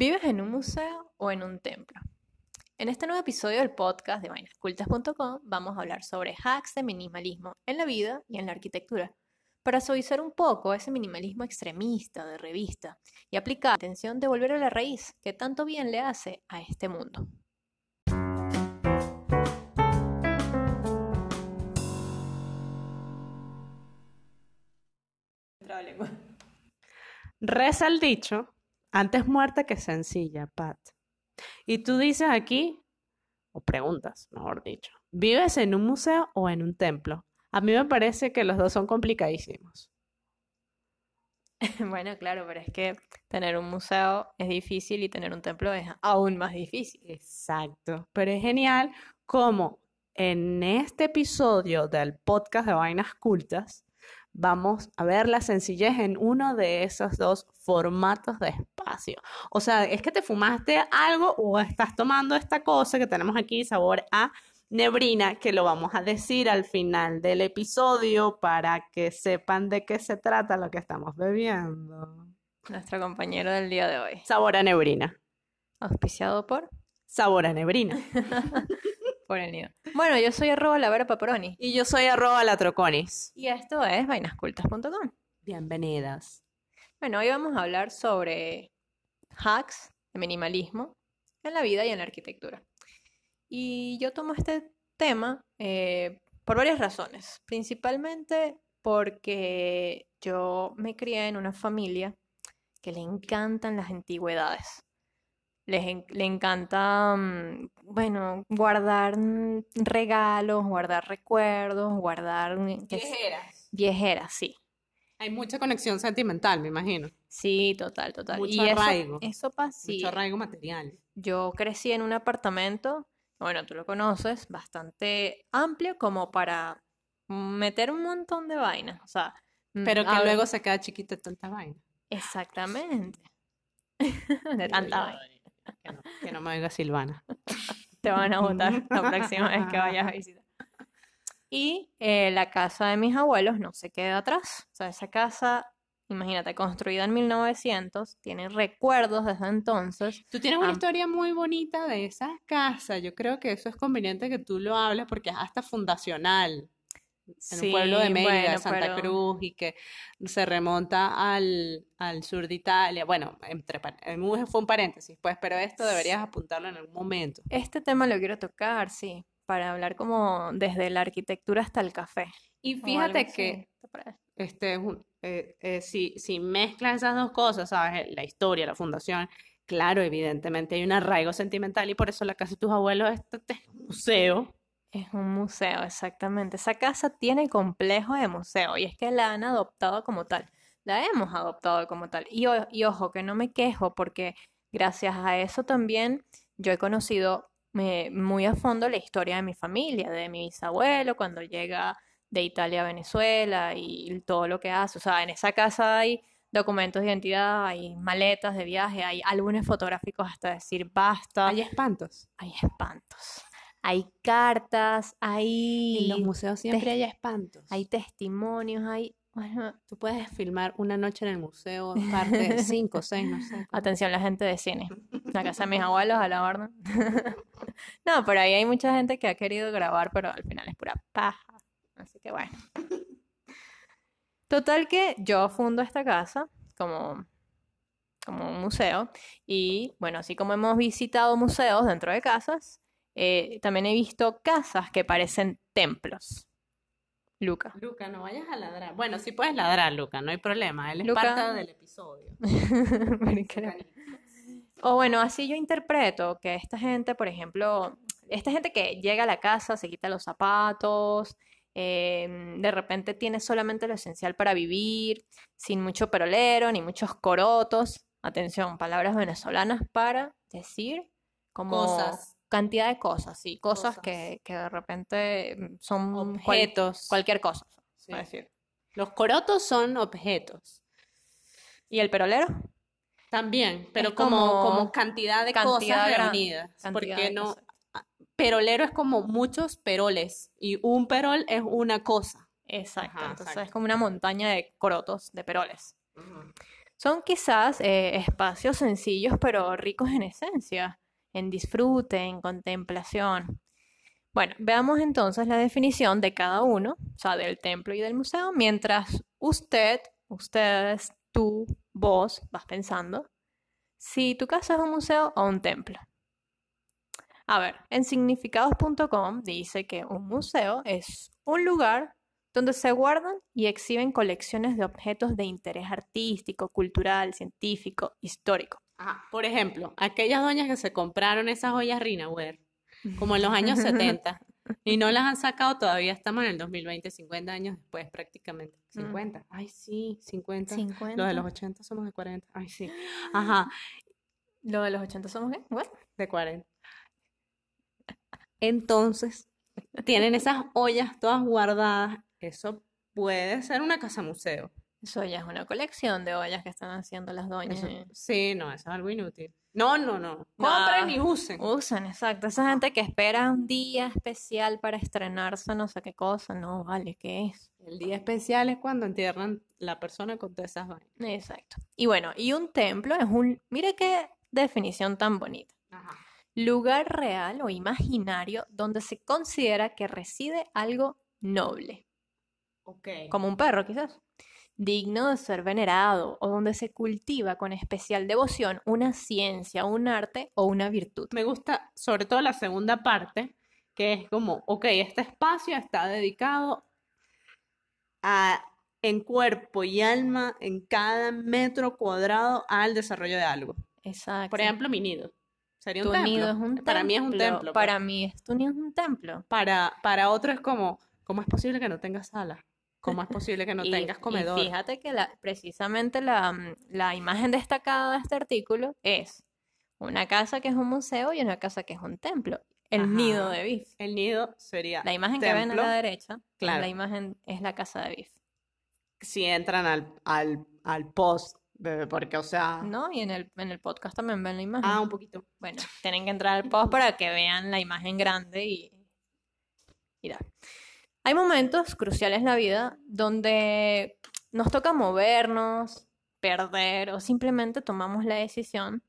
¿Vives en un museo o en un templo? En este nuevo episodio del podcast de vainascultas.com vamos a hablar sobre hacks de minimalismo en la vida y en la arquitectura, para suavizar un poco ese minimalismo extremista de revista y aplicar la intención de volver a la raíz que tanto bien le hace a este mundo. Reza el dicho, antes muerta que sencilla, Pat. Y tú dices aquí, o preguntas, mejor dicho, ¿vives en un museo o en un templo? A mí me parece que los dos son complicadísimos. Bueno, claro, pero es que tener un museo es difícil y tener un templo es aún más difícil. Exacto, pero es genial como en este episodio del podcast de Vainas Cultas vamos a ver la sencillez en uno de esos dos formatos de espacio. O sea, es que te fumaste algo o estás tomando esta cosa que tenemos aquí, sabor a nebrina, que lo vamos a decir al final del episodio para que sepan de qué se trata lo que estamos bebiendo. Nuestro compañero del día de hoy. Sabor a nebrina. Auspiciado por Sabor a nebrina. por el nido. Bueno, yo soy arroba la Vera Paparoni. Y yo soy arroba latroconis. Y esto es vainascultas.com. Bienvenidas. Bueno, hoy vamos a hablar sobre hacks de minimalismo en la vida y en la arquitectura. Y yo tomo este tema eh, por varias razones. Principalmente porque yo me crié en una familia que le encantan las antigüedades. Les en- le encanta, mm, bueno, guardar mm, regalos, guardar recuerdos, guardar... mm, sé- Viejeras, sí. Hay mucha conexión sentimental, me imagino. Sí, total, total. Mucho y eso, arraigo. eso pasa, sí. Mucho arraigo material. Yo crecí en un apartamento, bueno, tú lo conoces, bastante amplio como para meter un montón de vainas. O sea, Pero que luego se queda chiquita de tanta vaina. Exactamente. De tanta vaina. Que no, que no me oiga Silvana. Te van a votar la próxima vez que vayas a visitar. Y eh, la casa de mis abuelos no se queda atrás. O sea, esa casa, imagínate, construida en 1900, tiene recuerdos desde entonces. Tú tienes una historia muy bonita de esa casa. Yo creo que eso es conveniente que tú lo hables porque es hasta fundacional. En un pueblo de Sí, Mérida, bueno, Santa pero- Cruz, y que se remonta al, al sur de Italia. Bueno, entre, eh, fue un paréntesis, pues, pero esto deberías apuntarlo en algún momento. Este tema lo quiero tocar, sí, para hablar como desde la arquitectura hasta el café. Y fíjate que este, eh, eh, si, si mezclas esas dos cosas, ¿sabes? La historia, la fundación, claro, evidentemente hay un arraigo sentimental y por eso la casa de tus abuelos es este museo. Es un museo, exactamente. Esa casa tiene complejo de museo y es que la han adoptado como tal. La hemos adoptado como tal. Y, ojo, que no me quejo porque gracias a eso también yo he conocido eh, muy a fondo la historia de mi familia, de mi bisabuelo, cuando llega de Italia a Venezuela y todo lo que hace. O sea, en esa casa hay documentos de identidad, hay maletas de viaje, hay álbumes fotográficos hasta decir basta, Hay espantos. hay espantos, hay cartas, hay, En los museos siempre hay espantos. hay testimonios, hay... bueno, Tú puedes filmar una noche en el museo, parte 5, 6, no sé. atención la gente de cine. La casa de mis abuelos, a la orden. No, pero ahí hay mucha gente que ha querido grabar, pero al final es pura paja. Así que bueno. Total que yo fundo esta casa como, como un museo. Y bueno, así como hemos visitado museos dentro de casas, eh, también he visto casas que parecen templos. Luca. Luca, no vayas a ladrar. Bueno, sí puedes ladrar, Luca, no hay problema. Él es Luca. parte del episodio. O bueno, así yo interpreto que esta gente, por ejemplo, esta gente que llega a la casa, se quita los zapatos, eh, de repente tiene solamente lo esencial para vivir, sin mucho perolero, ni muchos corotos. Atención, palabras venezolanas para decir como Cosas. Cantidad de cosas, sí, cosas, Cosas. Que, que de repente mm, son cual- Objetos. cualquier cosa, Sí. para decir. Los corotos son objetos. ¿Y el perolero? También, pero como, como como cantidad de cantidad cosas reunidas. cantidad Porque no, cosas. perolero es como muchos peroles y un perol es una cosa. Exacto, Ajá, entonces exacto. es como una montaña de corotos, de peroles. Son quizás eh, espacios sencillos pero ricos en esencia, en disfrute, en contemplación. Bueno, veamos entonces la definición de cada uno, o sea, del templo y del museo, mientras usted, ustedes, tú, vos vas pensando si tu casa es un museo o un templo. A ver, en significados.com dice que un museo es un lugar donde se guardan y exhiben colecciones de objetos de interés artístico, cultural, científico, histórico. Por ejemplo, aquellas doñas que se compraron esas joyas Rinaware, como en los años 70, y no las han sacado todavía, estamos en el 2020, 50 años después prácticamente. 50, mm. ay sí, 50. 50. Los de los 80 somos de 40, ay sí. Ajá. ¿Lo de los 80 somos qué? De 40. Entonces, tienen esas ollas todas guardadas eso puede ser una casa museo. Eso ya es una colección de ollas que están haciendo las doñas. sí, no, eso es algo inútil. No, no, no. Compren y usen. Usen, exacto. Esa gente que espera un día especial para estrenarse no sé qué cosa, no, vale, ¿qué es? El día especial es cuando entierran la persona con todas esas vainas. Exacto. Y bueno, y un templo es un, mire qué definición tan bonita. Lugar real o imaginario donde se considera que reside algo noble como un perro quizás, digno de ser venerado o donde se cultiva con especial devoción una ciencia, un arte o una virtud. Me gusta sobre todo la segunda parte, que es como, ok, este espacio está dedicado a, en cuerpo y alma, en cada metro cuadrado, al desarrollo de algo. Exacto. Por ejemplo, mi nido. Sería un templo. para mí es un templo. Para pues. mí, tu nido es un templo. Para, para otro es como, ¿cómo es posible que no tenga sala? ¿Cómo es posible que no tengas comedor? Y fíjate que la, precisamente la, mm, la, imagen destacada de este artículo es una casa que es un museo y una casa que es un templo. El nido de Biff. El nido sería. La imagen que ven a la derecha, claro. la imagen es la casa de Biff. Si entran al, al, al post, porque, o sea. No, y en el, en el podcast también ven la imagen. Ah, un poquito. Bueno, tienen que entrar al post para que vean la imagen grande y. Y hay momentos cruciales en la vida donde nos toca movernos, perder o simplemente tomamos la decisión.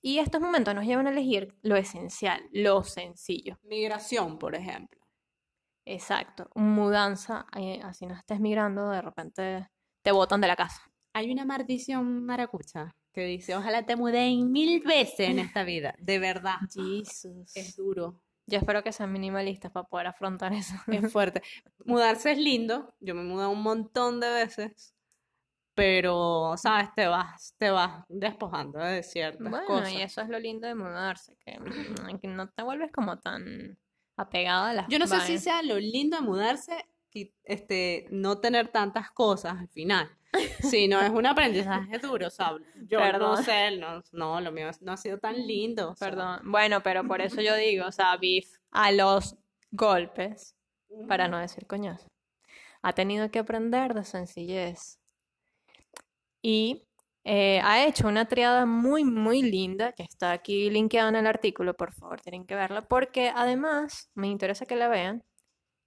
Y estos momentos nos llevan a elegir lo esencial, lo sencillo. Migración, por ejemplo. Exacto, mudanza, eh, así no estés migrando, de repente te botan de la casa. Hay una maldición maracucha que dice, ojalá te muden mil veces en esta vida, de verdad. Jesús. Es duro. Yo espero que sean minimalistas para poder afrontar eso. Es fuerte. Mudarse es lindo. Yo me mudado un montón de veces. Pero, ¿sabes? Te vas, te vas despojando de ciertas bueno, y eso es lo lindo de mudarse, que, mm, no te vuelves como tan apegada a las Yo no sé si sea lo lindo de mudarse este, no tener tantas cosas al final. Sí, no es un aprendizaje duro, ¿sabes? Yo no sé, no, lo mío no ha sido tan lindo. Perdón. Bueno, pero por eso yo digo, o sea, Biff a los golpes, para no decir coñazo, ha tenido que aprender de sencillez. Y eh, ha hecho una triada muy, muy linda, que está aquí linkeada en el artículo, por favor, tienen que verla, porque además me interesa que la vean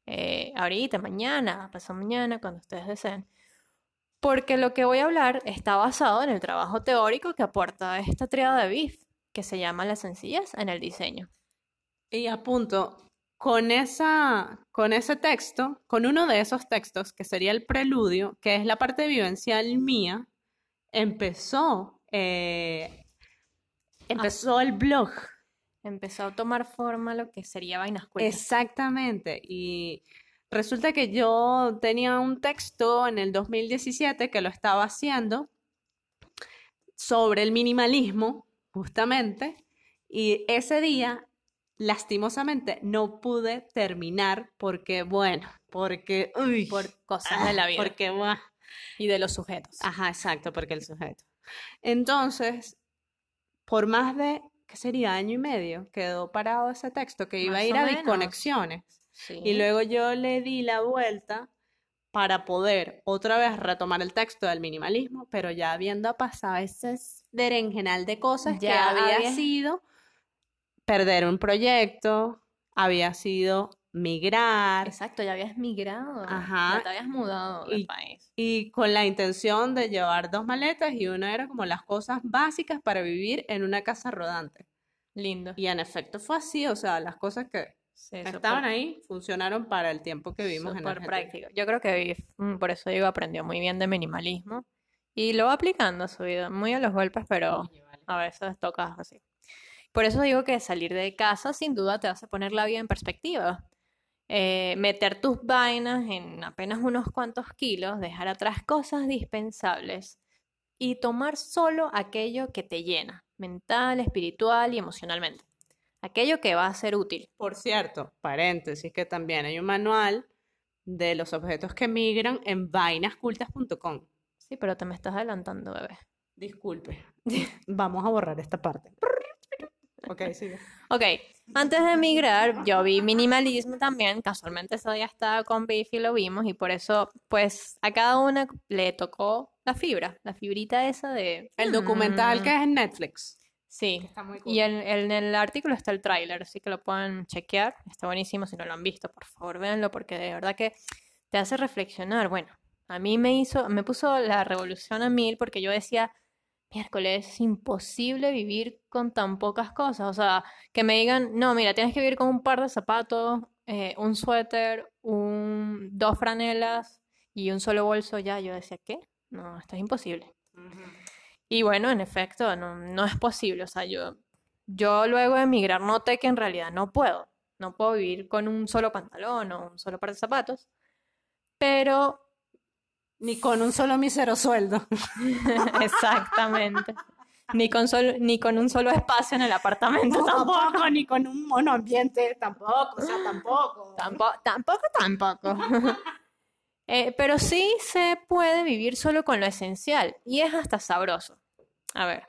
eh, ahorita, mañana, pasado mañana, cuando ustedes deseen. Porque lo que voy a hablar está basado en el trabajo teórico que aporta esta triada de BIF, que se llama la sencillez en el diseño. Y apunto, con, esa, con ese texto, con uno de esos textos, que sería el preludio, que es la parte vivencial mía, empezó, eh, empezó el blog empezó a tomar forma lo que sería Vainas Exactamente. Y resulta que yo tenía un texto en el 2017 que lo estaba haciendo sobre el minimalismo, justamente. Y ese día, lastimosamente, no pude terminar porque, bueno, porque, uy, por cosas de la vida. Porque, y de los sujetos. Ajá, exacto, porque el sujeto. Entonces, por más de ¿qué sería? Año y medio, quedó parado ese texto que iba a ir a Y luego yo le di la vuelta para poder otra vez retomar el texto del minimalismo, pero ya habiendo pasado ese berenjenal de cosas ya que había, sido perder un proyecto, había sido migrar Exacto, ya habías migrado, Ajá. ya te habías mudado de Y- país. y con la intención de llevar dos maletas y una era como las cosas básicas para vivir en una casa rodante. Lindo. Y en efecto fue así, o sea, las cosas que Sí, estaban ahí funcionaron para el tiempo que vivimos en práctico. Yo creo que mm, por eso digo, aprendió muy bien de minimalismo y lo va aplicando a su vida, muy a los golpes, pero vale. a veces toca así. Por eso digo que salir de casa sin duda te hace poner la vida en perspectiva. Eh, meter tus vainas en apenas unos cuantos kilos, dejar atrás cosas dispensables y tomar solo aquello que te llena, mental, espiritual y emocionalmente. Aquello que va a ser útil. Por cierto, paréntesis, que también hay un manual de los objetos que migran en vainascultas.com. Sí, pero te me estás adelantando, bebé. Disculpe. Vamos a borrar esta parte. Ok, sigue. Ok, antes de emigrar, yo vi minimalismo también. Casualmente ese día estaba con Biff y lo vimos, y por eso, pues, a cada una le tocó la fibra, la fibrita esa de. El documental mm, que es en Netflix. Sí. Está muy Y en, en el artículo está el tráiler, así que lo pueden chequear. Está buenísimo. Si no lo han visto, por favor, véanlo, porque de verdad que te hace reflexionar. Bueno, a mí me hizo, me puso la revolución a mil porque yo decía, miércoles, es imposible vivir con tan pocas cosas. O sea, que me digan, no, mira, tienes que vivir con un par de zapatos, eh, un suéter, un, dos franelas y un solo bolso. Ya, yo decía, ¿qué? No, esto es imposible. Y bueno, en efecto, no, no es posible. O sea, yo, yo luego de emigrar noté que en realidad no puedo. No puedo vivir con un solo pantalón o un solo par de zapatos. Pero, Ni con un solo mísero sueldo. exactamente. Ni con, solo, ni con un solo espacio en el apartamento tampoco. Tampoco, ni con un monoambiente, tampoco, o sea, tampoco. Tampoco, tampoco, tampoco. Eh, pero sí se puede vivir solo con lo esencial y es hasta sabroso. A ver,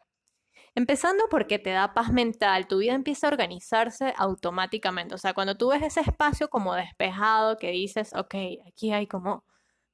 empezando porque te da paz mental, tu vida empieza a organizarse automáticamente. O sea, cuando tú ves ese espacio como despejado que dices, ok, aquí hay como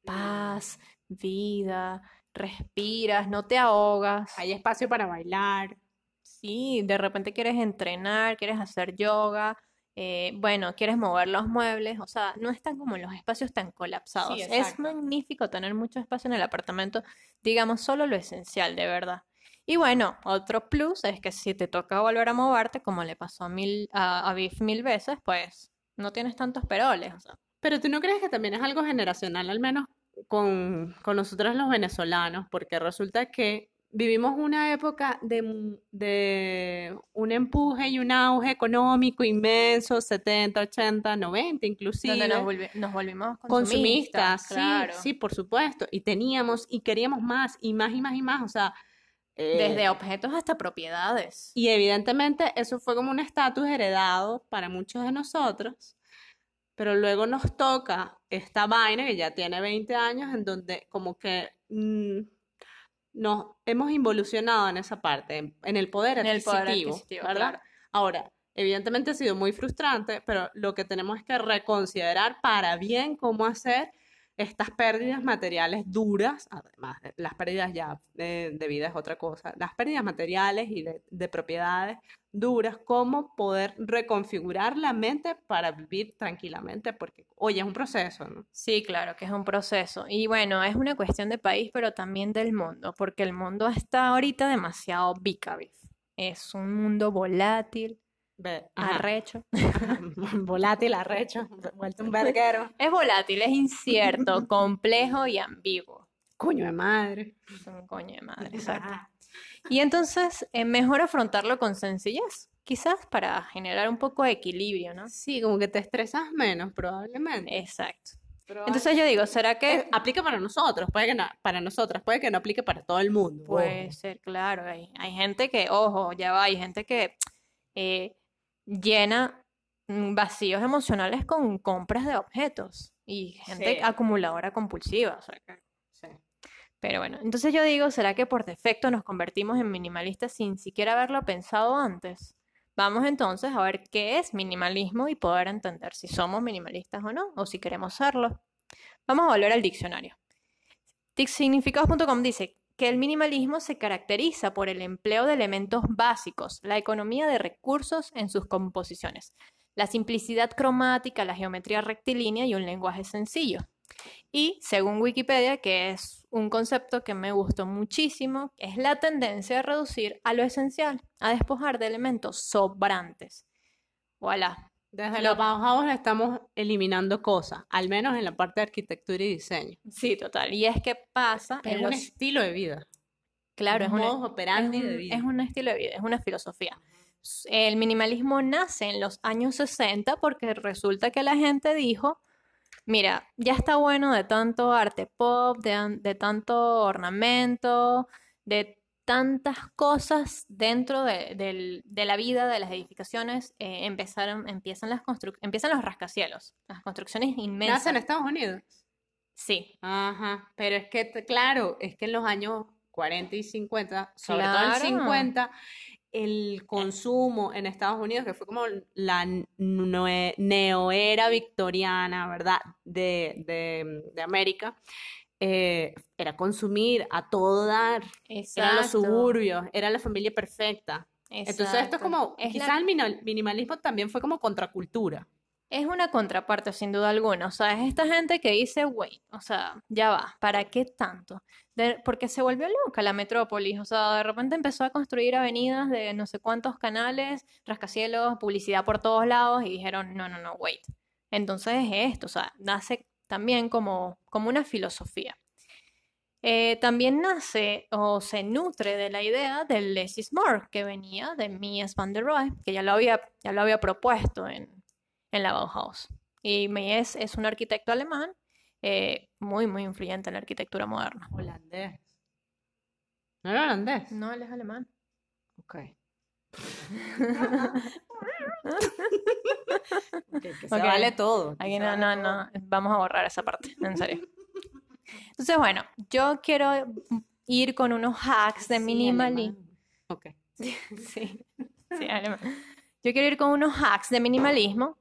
paz, vida, respiras, no te ahogas. Hay espacio para bailar. Sí, de repente quieres entrenar, quieres hacer yoga, eh, bueno, quieres mover los muebles, o sea, no están como los espacios tan colapsados. Es magnífico tener mucho espacio en el apartamento, digamos, solo lo esencial, de verdad. Y bueno, otro plus es que si te toca volver a moverte, como le pasó a, mil, a, a Biff mil veces, pues no tienes tantos peroles, o sea. Pero tú no crees que también es algo generacional, al menos con, con nosotros los venezolanos, porque resulta que vivimos una época de, de un empuje y un auge económico inmenso, 70, 80, 90 inclusive. Donde nos, volvi- nos volvimos consumistas, consumistas, sí, claro. sí, por supuesto. Y teníamos y queríamos más y más y más y más, o sea, eh, Desde objetos hasta propiedades. y evidentemente eso fue como un estatus heredado para muchos de nosotros, pero luego nos toca esta vaina que ya tiene 20 años en donde como que mm, nos hemos involucionado en esa parte, en, el poder En el poder adquisitivo, adquisitivo, ¿verdad? claro. Ahora, evidentemente ha sido muy frustrante, pero lo que tenemos es que reconsiderar para bien cómo hacer estas pérdidas materiales duras, además, de- las pérdidas ya de, de vida es otra cosa, las pérdidas materiales y de, de propiedades duras, cómo poder reconfigurar la mente para vivir tranquilamente, porque, oye, es un proceso, ¿no? Sí, claro, que es un proceso. Y bueno, es una cuestión de país, pero también del mundo, porque el mundo está ahorita demasiado bicabif. Es un mundo volátil, ajá. arrecho. Volátil, arrecho, vuelto un verguero. Es volátil, es incierto, complejo y ambiguo. Coño de madre. Coño de madre, exacto. Y entonces, es mejor afrontarlo con sencillez, quizás para generar un poco de equilibrio, ¿no? Sí, como que te estresas menos, probablemente. Exacto. Probable- Entonces yo digo, ¿será que Eh, aplica para nosotros, puede que no, para nosotras, puede que no aplique para todo el mundo. Puede ojo. ser, claro. Hay, hay gente que, ojo, ya va, hay gente que eh, llena mm, vacíos emocionales con compras de objetos y gente Sí. acumuladora compulsiva. o sea que- Sí. Pero bueno, entonces yo digo, ¿será que por defecto nos convertimos en minimalistas sin siquiera haberlo pensado antes? Vamos entonces a ver qué es minimalismo y poder entender si somos minimalistas o no, o si queremos serlo. Vamos a volver al diccionario. Significados.com dice que el minimalismo se caracteriza por el empleo de elementos básicos, la economía de recursos en sus composiciones. la simplicidad cromática, la geometría rectilínea y un lenguaje sencillo. Y según Wikipedia, que es un concepto que me gustó muchísimo, es la tendencia a reducir a lo esencial, a despojar de elementos sobrantes. Voilà. Desde Lo- la Bauhaus estamos eliminando cosas, al menos en la parte de arquitectura y diseño. Sí, total. Y es que pasa Es en un los... estilo de vida. Claro, es un, operandi es de vida. es un estilo de vida, es una filosofía. El minimalismo nace en los años 60 porque resulta que la gente dijo, mira, ya está bueno de tanto arte pop, de, de tanto ornamento, de tantas cosas dentro de, la vida de las edificaciones, eh, empezaron, empiezan, las empiezan los rascacielos, las construcciones inmensas. Nace en Estados Unidos. Sí, Ajá, pero es que, claro, es que en los años 40 y 50, sobre todo el 50, el consumo en Estados Unidos, que fue como la neoera victoriana, ¿verdad? De, de, de América, eh, era consumir a todo dar, eran los exacto. suburbios, era la familia perfecta. Entonces esto es exacto. como, Es la- quizás el minimalismo también fue como contracultura. Es una contraparte, sin duda alguna. O sea, es esta gente que dice, wait, o sea, ya va, ¿para qué tanto? De- porque se volvió loca la metrópolis. O sea, de repente empezó a construir avenidas de no sé cuántos canales, rascacielos, publicidad por todos lados y dijeron, no, no, no, wait. Entonces es esto, o sea, nace también como, como una filosofía. Eh, también nace o se nutre de la idea del less is more, que venía de Mies van der Rohe, que ya lo había, ya lo había propuesto en, en la Bauhaus. Y Mies es un arquitecto alemán eh, muy, muy influyente en la arquitectura moderna. Holandés. ¿No era holandés? No, él es alemán. Ok. Que se vale todo. que Aquí se no, vale no, todo. no, vamos a borrar esa parte, en serio. Entonces, bueno, yo quiero ir con unos hacks de Sí, minimalismo. Ok. Sí. Yo quiero ir con unos hacks de minimalismo,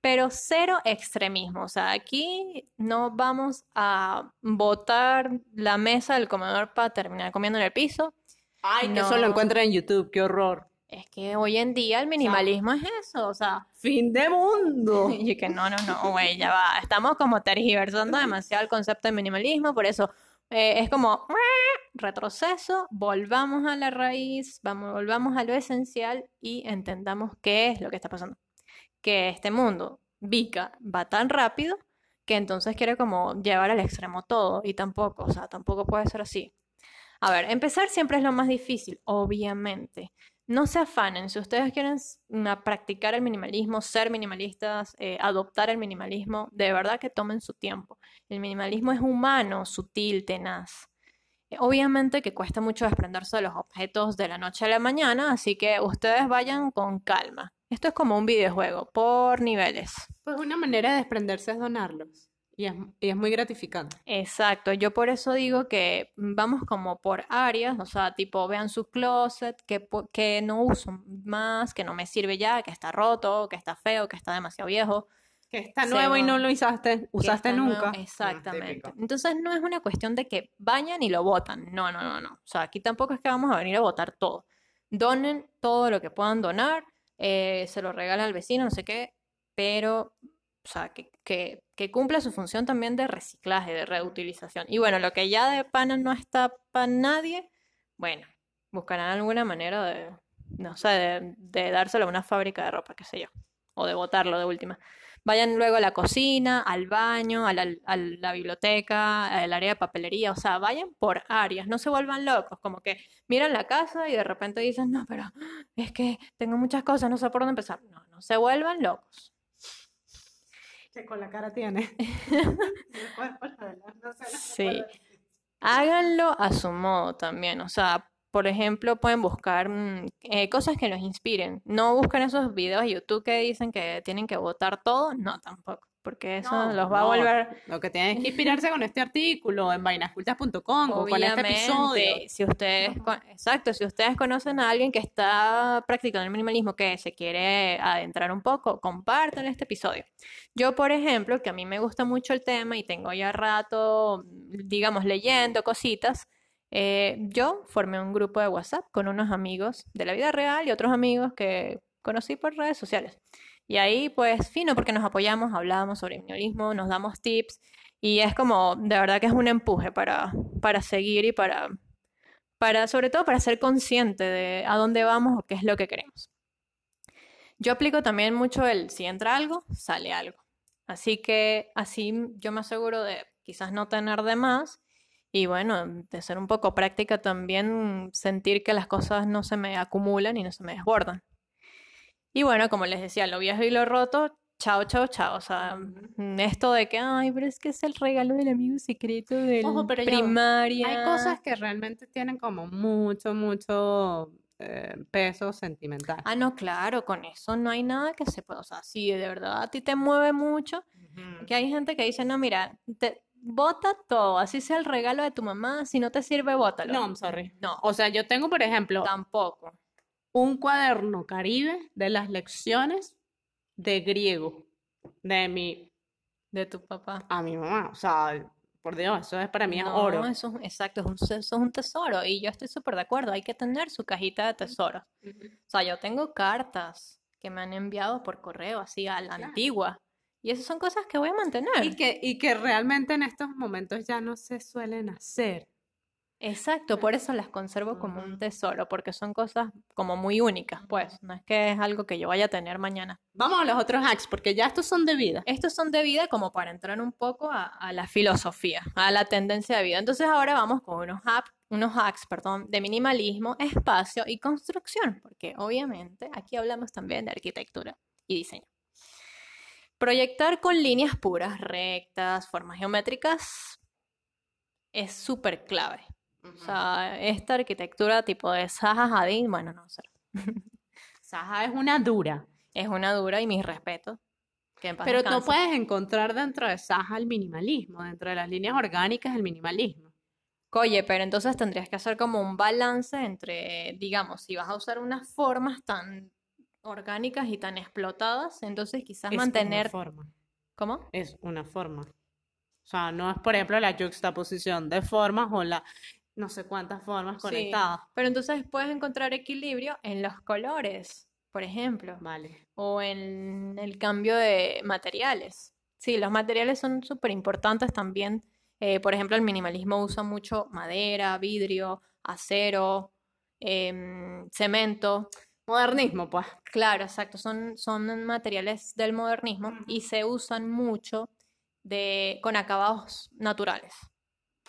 pero cero extremismo. O sea, aquí no vamos a botar la mesa del comedor para terminar comiendo en el piso. Ay, que No. eso lo encuentran en YouTube, qué horror. Es que hoy en día el minimalismo es eso, o sea, Fin de mundo. y que no, no, no, güey, ya va. Estamos como tergiversando demasiado el concepto de minimalismo, por eso eh, es como retroceso, volvamos a la raíz, vamos, volvamos a lo esencial y entendamos qué es lo que está pasando. Que este mundo, Vika, va tan rápido que entonces quiere como llevar al extremo todo y tampoco, o sea, tampoco puede ser así. A ver, empezar siempre es lo más difícil, obviamente. No se afanen, si ustedes quieren na- practicar el minimalismo, ser minimalistas, eh, adoptar el minimalismo, de verdad que tomen su tiempo. El minimalismo es humano, sutil, tenaz. Eh, Obviamente que cuesta mucho desprenderse de los objetos de la noche a la mañana, así que ustedes vayan con calma. Esto es como un videojuego, por niveles. Pues una manera de desprenderse es donarlos. Y es, y es muy gratificante. Exacto, yo por eso digo que vamos como por áreas, o sea, tipo vean su closet, que, que no uso más, que no me sirve ya, que está roto, que está feo, que está demasiado viejo. Que está Se nuevo y no lo usaste, usaste nuevo. nunca. Ah, Exactamente. Entonces no es una cuestión de que vayan y lo botan. No, no, no, no. O sea, aquí tampoco es que vamos a venir a botar todo. Donen todo lo que puedan donar, eh, se lo regalan al vecino, no sé qué, pero, o sea, que, que, cumpla su función también de reciclaje, de reutilización. Y bueno, lo que ya de pana no está para nadie, bueno, buscarán alguna manera de, no sé, de, de dárselo a una fábrica de ropa, qué sé yo, o de botarlo de última. Vayan luego a la cocina, al baño, a la, a la biblioteca, al área de papelería, o sea, vayan por áreas, no se vuelvan locos, como que miran la casa y de repente dicen, no, pero es que tengo muchas cosas, no sé por dónde empezar. No, no se vuelvan locos. Que con la cara tiene. Sí. Háganlo a su modo también, o sea, por ejemplo, pueden buscar mm, eh, cosas que los inspiren. No busquen esos videos de YouTube que dicen que tienen que votar todo, no tampoco, porque eso No, los va a volver Lo que tienes que inspirarse con este artículo en vainascultas.com o con este episodio. Obviamente, si ustedes, con- exacto, si ustedes conocen a alguien que está practicando el minimalismo, que se quiere adentrar un poco, compartan este episodio. Yo, por ejemplo, que a mí me gusta mucho el tema y tengo ya rato, digamos, leyendo cositas, eh, yo formé un grupo de WhatsApp con unos amigos de la vida real y otros amigos que conocí por redes sociales. Y ahí, pues, fino, porque nos apoyamos, hablamos sobre minimalismo, nos damos tips y es como, de verdad que es un empuje para, para seguir y para, para, sobre todo para ser consciente de a dónde vamos o qué es lo que queremos. Yo aplico también mucho el si entra algo, sale algo. Así que así yo me aseguro de quizás no tener de más y bueno, de ser un poco práctica también, sentir que las cosas no se me acumulan y no se me desbordan. Y bueno, como les decía, lo viejo y lo roto, chao, chao, chao. O sea, esto de que, ay, pero es que es el regalo del amigo secreto va. primaria. Hay cosas que realmente tienen como mucho, mucho eh, peso sentimental. Ah, no, claro, con eso no hay nada que se pueda. O sea, si de verdad a ti te mueve mucho, que hay gente que dice, no, mira, te, bota todo, así sea el regalo de tu mamá, si no te sirve, bótalo. No, I'm sorry. No, O sea, yo tengo, por ejemplo, tampoco. Un cuaderno caribe de las lecciones de griego de mi De tu papá. a mi mamá. O sea, por Dios, eso es para mí es No, oro. eso es- exacto, es un, eso es un tesoro y yo estoy súper de acuerdo, hay que tener su cajita de tesoros. O sea, yo tengo cartas que me han enviado por correo, así a la Claro. antigua, y esas son cosas que voy a mantener. Y que, y que realmente en estos momentos ya no se suelen hacer. Exacto, por eso las conservo como un tesoro, porque son cosas como muy únicas, pues, no es que es algo que yo vaya a tener mañana. Vamos a los otros hacks, porque ya estos son de vida. Estos son de vida como para entrar un poco a, a la filosofía, a la tendencia de vida. Entonces ahora vamos con unos, hap- unos hacks perdón, de minimalismo, espacio y construcción, porque obviamente aquí hablamos también de arquitectura y diseño. Proyectar con líneas puras, rectas, formas geométricas es súper clave. O sea, esta arquitectura tipo de Zaha Hadid, bueno, no sé, Saja es una dura. es una dura y mis respetos. Pero descanse. puedes encontrar dentro de Saja el minimalismo, dentro de las líneas orgánicas el minimalismo. Oye, pero entonces tendrías que hacer como un balance entre, digamos, si vas a usar unas formas tan orgánicas y tan explotadas, entonces quizás Es mantener... una forma. ¿Cómo? Es una forma. O sea, no es, por ejemplo, la juxtaposición de formas o la no sé cuántas formas Sí. conectadas. Pero entonces puedes encontrar equilibrio en los colores, por ejemplo, Vale. o en el cambio de materiales. Sí, los materiales son súper importantes también. Eh, por ejemplo, el minimalismo usa mucho madera, vidrio, acero, em, cemento. Modernismo, pues. Claro, exacto, son, son materiales del modernismo y se usan mucho de, con acabados naturales.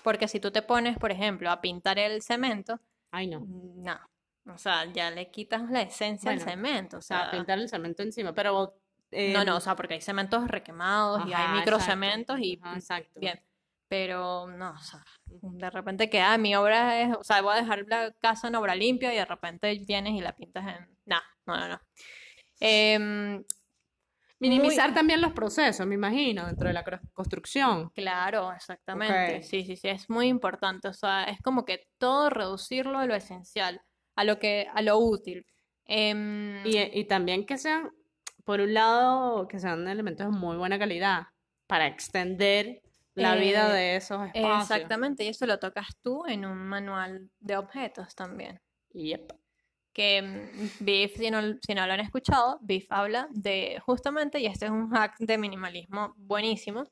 Porque si tú te pones, por ejemplo, a pintar el cemento, Ay, no. no, o sea, ya le quitas la esencia al Bueno, cemento, o sea, sea, pintar el cemento encima, pero... no, no, em, o sea, porque hay cementos requemados y hay ajá, microcementos y ajá, exacto. bien, pero no, o sea, de repente que, ah, mi obra es, o sea, voy a dejar la casa en obra limpia y de repente vienes y la pintas en, nah, no, no, no. Em, Minimizar muy- también los procesos, me imagino, dentro de la construcción. Claro, exactamente. Sí, sí, sí, es muy importante. O sea, es como que todo reducirlo a lo esencial, a lo que, a lo útil. Em, Y, y también que sean, por un lado, que sean elementos de muy buena calidad para extender la vida Eh, de esos espacios. exactamente, y eso lo tocas tú en un manual de objetos también. Yep. Que mm, Biff, si no, si no lo han escuchado, Biff habla de justamente, y este es un hack de minimalismo buenísimo,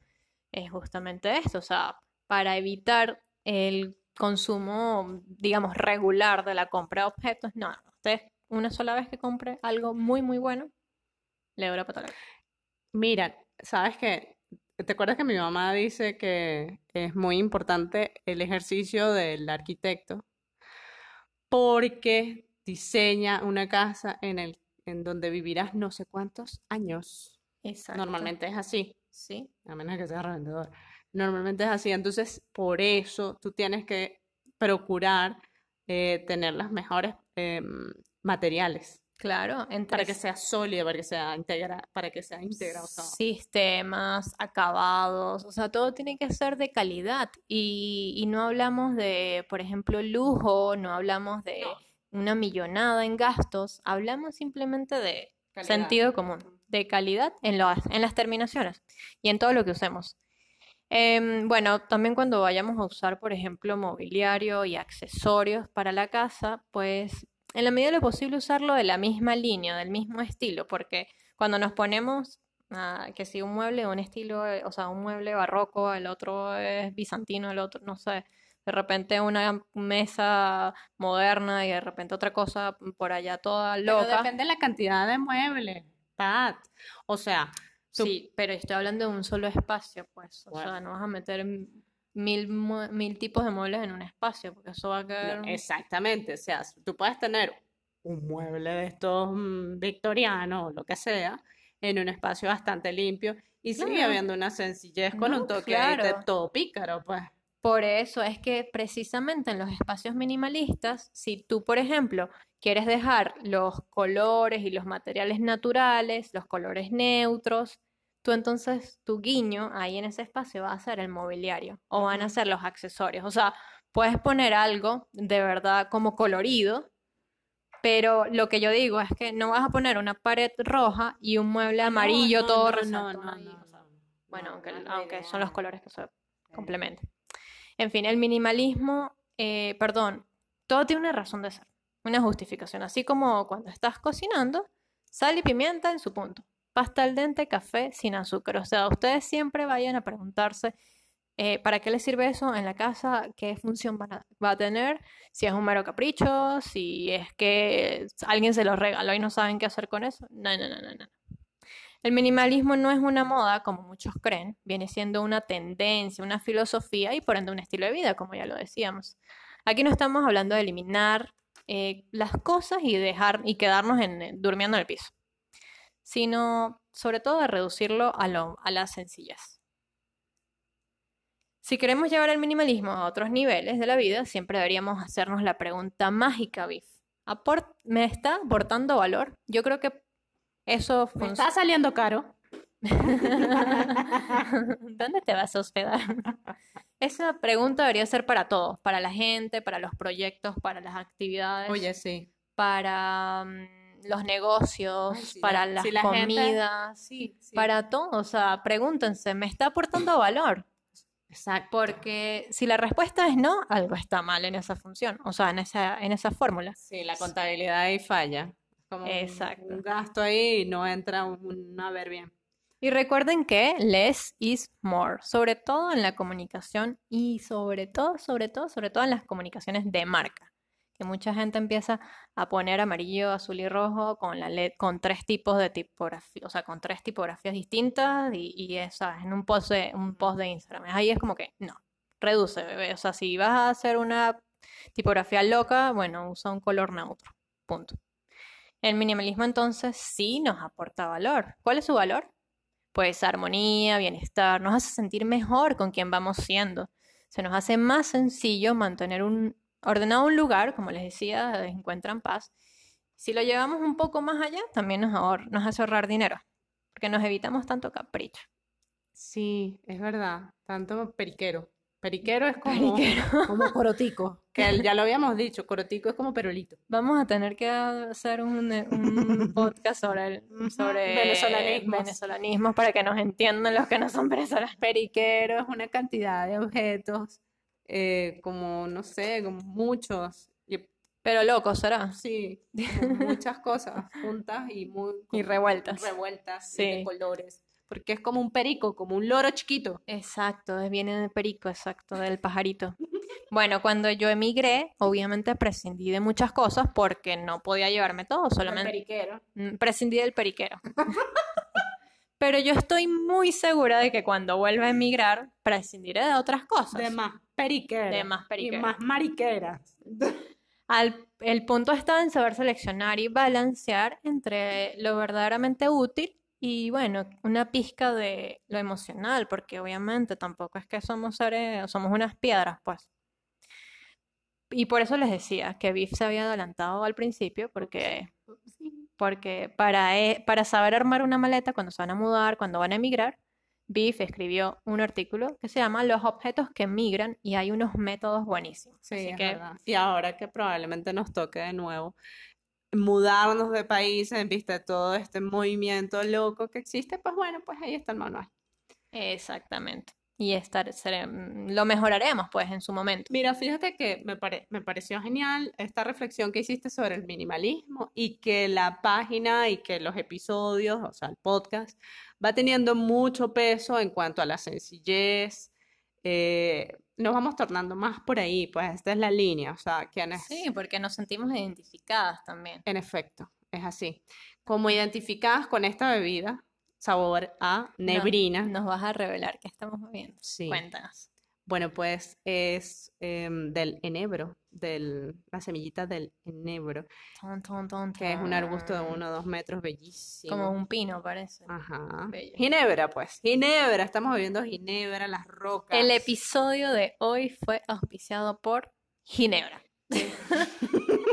es justamente esto, o sea, para evitar el consumo, digamos, regular de la compra de objetos, no, usted una sola vez que compre algo muy, muy bueno, le toda la vida. Mira, ¿sabes qué? ¿Te acuerdas que mi mamá dice que es muy importante el ejercicio del arquitecto? Porque diseña una casa en el, en donde vivirás no sé cuántos años. Exacto. Normalmente es así, Sí, a menos que sea revendedor. Normalmente es así. Entonces, por eso tú tienes que procurar eh, tener los mejores em, materiales claro, entre para que sea sólido, para que sea integra, para que sea integrado. o sea, sistemas, acabados, o sea, todo tiene que ser de calidad y, y no hablamos de, por ejemplo, lujo, no hablamos de una millonada en gastos, hablamos simplemente de calidad. sentido común, de calidad en las, en las terminaciones y en todo lo que usemos. Em, bueno, también cuando vayamos a usar, por ejemplo, mobiliario y accesorios para la casa, pues en la medida de lo posible usarlo de la misma línea, del mismo estilo, porque Cuando nos ponemos, ah, que si un mueble de un estilo, eh, o sea, un mueble barroco, el otro es bizantino, el otro, no sé, de repente una mesa moderna y de repente otra cosa por allá toda Pero loca. depende de la cantidad de muebles, Pat. O sea, Sí, pero estoy hablando de un solo espacio, pues. O Bueno. sea, no vas a meter mil, mil tipos de muebles en un espacio, porque eso va a no, quedar... exactamente, o sea, tú puedes tener un mueble de estos mm, victorianos o lo que sea en un espacio bastante limpio y sigue Claro. habiendo una sencillez con No, un toque de todo pícaro, pues. Por eso es que precisamente en los espacios minimalistas, si tú, por ejemplo, quieres dejar los colores y los materiales naturales, los colores neutros, tú entonces tu guiño ahí en ese espacio va a ser el mobiliario o van a ser los accesorios. O sea, puedes poner algo de verdad como colorido, pero lo que yo digo es que no vas a poner una pared roja y un mueble amarillo no, todo no, no, no, no, bueno, aunque, son los colores que se complementan. En fin, el minimalismo, eh, perdón, todo tiene una razón de ser, una justificación. Así como cuando estás cocinando, sal y pimienta en su punto. Pasta al dente, café sin azúcar. O sea, ustedes siempre vayan a preguntarse eh, para qué les sirve eso en la casa, qué función va a tener, si es un mero capricho, si es que alguien se lo regaló y no saben qué hacer con eso. No, no, no, no, no. El minimalismo no es una moda, como muchos creen, viene siendo una tendencia, una filosofía y por ende un estilo de vida, como ya lo decíamos. Aquí no estamos hablando de eliminar eh, las cosas y dejar y quedarnos en, eh, durmiendo en el piso, sino sobre todo de reducirlo a, lo, a la sencillez. Si queremos llevar el minimalismo a otros niveles de la vida, siempre deberíamos hacernos la pregunta mágica, Biff. ¿Aport- ¿Me está aportando valor? Yo creo que eso Me está saliendo caro. ¿Dónde te vas a hospedar? Esa pregunta debería ser para todos, para la gente, para los proyectos, para las actividades, Oye, sí. para mm, los negocios, Ay, para la- las si la gente- comidas, Sí, sí. para todo. O sea, pregúntense, ¿me está aportando valor? Exacto. Porque si la respuesta es no, algo está mal en esa función, o sea, en esa, en esa fórmula. Sí, la contabilidad ahí falla. Como un- Exacto. un gasto ahí y no entra un a ver bien. Y recuerden que less is more, sobre todo en la comunicación y sobre todo, sobre todo, sobre todo en las comunicaciones de marca. Que mucha gente empieza a poner amarillo, azul y rojo con la LED, con tres tipos de tipografía, o sea, con tres tipografías distintas y, y esa, en un post de, un post de Instagram. Ahí es como que, no, reduce, bebé. O sea, si vas a hacer una tipografía loca, bueno, usa un color neutro. Punto. El minimalismo entonces sí nos aporta valor. ¿Cuál es su valor? Pues armonía, bienestar, nos hace sentir mejor con quien vamos siendo. Se nos hace más sencillo mantener un ordenado un lugar, como les decía, encuentran paz. Si lo llevamos un poco más allá, también nos, ahor- nos hace ahorrar dinero, porque nos evitamos tanto capricho. Sí, es verdad. Tanto periquero. Periquero es como, Periquero. como corotico. Que ya lo habíamos dicho, corotico es como perolito. Vamos a tener que hacer un, un podcast sobre, el, sobre venezolanismos. venezolanismos para que nos entiendan los que no son venezolanos. Periquero es una cantidad de objetos, eh, como, no sé, como muchos. Pero loco, ¿será? sí, muchas cosas juntas y muy Y revueltas. revueltas y de Sí. colores. Porque es como un perico, como un loro chiquito. Exacto, es- viene de perico, exacto, del pajarito. Bueno, cuando yo emigré, obviamente prescindí de muchas cosas porque no podía llevarme todo, solamente periquero. mm, prescindí del periquero. Pero yo estoy muy segura de que cuando vuelva a emigrar, prescindiré de otras cosas. De más periquera. De más periquera. Y más mariquera. Al- el punto está en saber seleccionar y balancear entre lo verdaderamente útil y, bueno, una pizca de lo emocional, porque obviamente tampoco es que somos seres, somos unas piedras, pues. Y por eso les decía que Biff se había adelantado al principio, porque, porque para, e- para saber armar una maleta cuando se van a mudar, cuando van a emigrar, Biff escribió un artículo que se llama Los objetos que migran y hay unos métodos buenísimos. Sí, Así es que verdad. Y ahora que probablemente nos toque de nuevo mudarnos de país en vista de todo este movimiento loco que existe, pues bueno, pues ahí está el manual. Exactamente. y estar, sere- mm, lo mejoraremos pues en su momento. Mira, fíjate que me, pare- me pareció genial esta reflexión que hiciste sobre el minimalismo y que la página y que los episodios, o sea, el podcast, va teniendo mucho peso en cuanto a la sencillez. eh, nos vamos tornando más por ahí, pues esta es la línea, o sea, quienes, Sí, porque nos sentimos identificadas también. en efecto, es así. Como identificadas con esta bebida, sabor a nebrina. Nos vas a revelar qué estamos bebiendo. Sí. Cuéntanos. Bueno, pues es em, del enebro, de la semillita del enebro, Ton, ton, ton, que es un arbusto de uno o dos metros, bellísimo. Como un pino parece. Ajá. Bello. Ginebra, pues. Ginebra, estamos bebiendo ginebra, las rocas. El episodio de hoy fue auspiciado por Ginebra.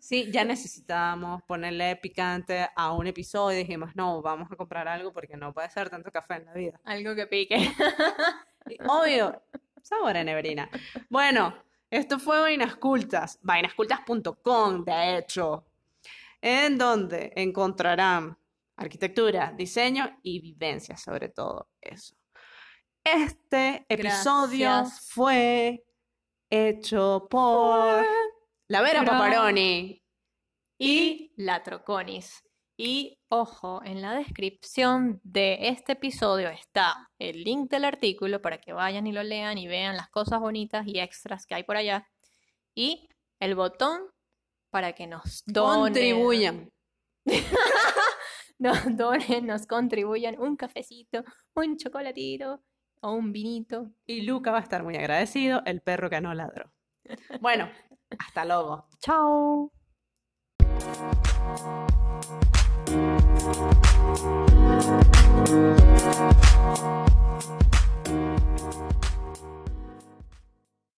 Sí, ya necesitábamos ponerle picante a un episodio y dijimos, no, vamos a comprar algo porque no puede ser tanto café en la vida. Algo que pique. Obvio, sabor a nebrina. Bueno, esto fue Vainas Cultas, vainascultas.com, de hecho, en donde encontrarán arquitectura, diseño y vivencia, sobre todo eso. Este episodio Gracias. fue hecho por la Vera Paparoni y la Troconis. Y ojo, en la descripción de este episodio está el link del artículo para que vayan y lo lean y vean las cosas bonitas y extras que hay por allá. Y el botón para que nos donen, contribuyan. nos donen, nos contribuyan un cafecito, un chocolatito o un vinito. Y Luca va a estar muy agradecido, el perro que no ladró. Bueno, hasta luego. ¡Chao! Thank you.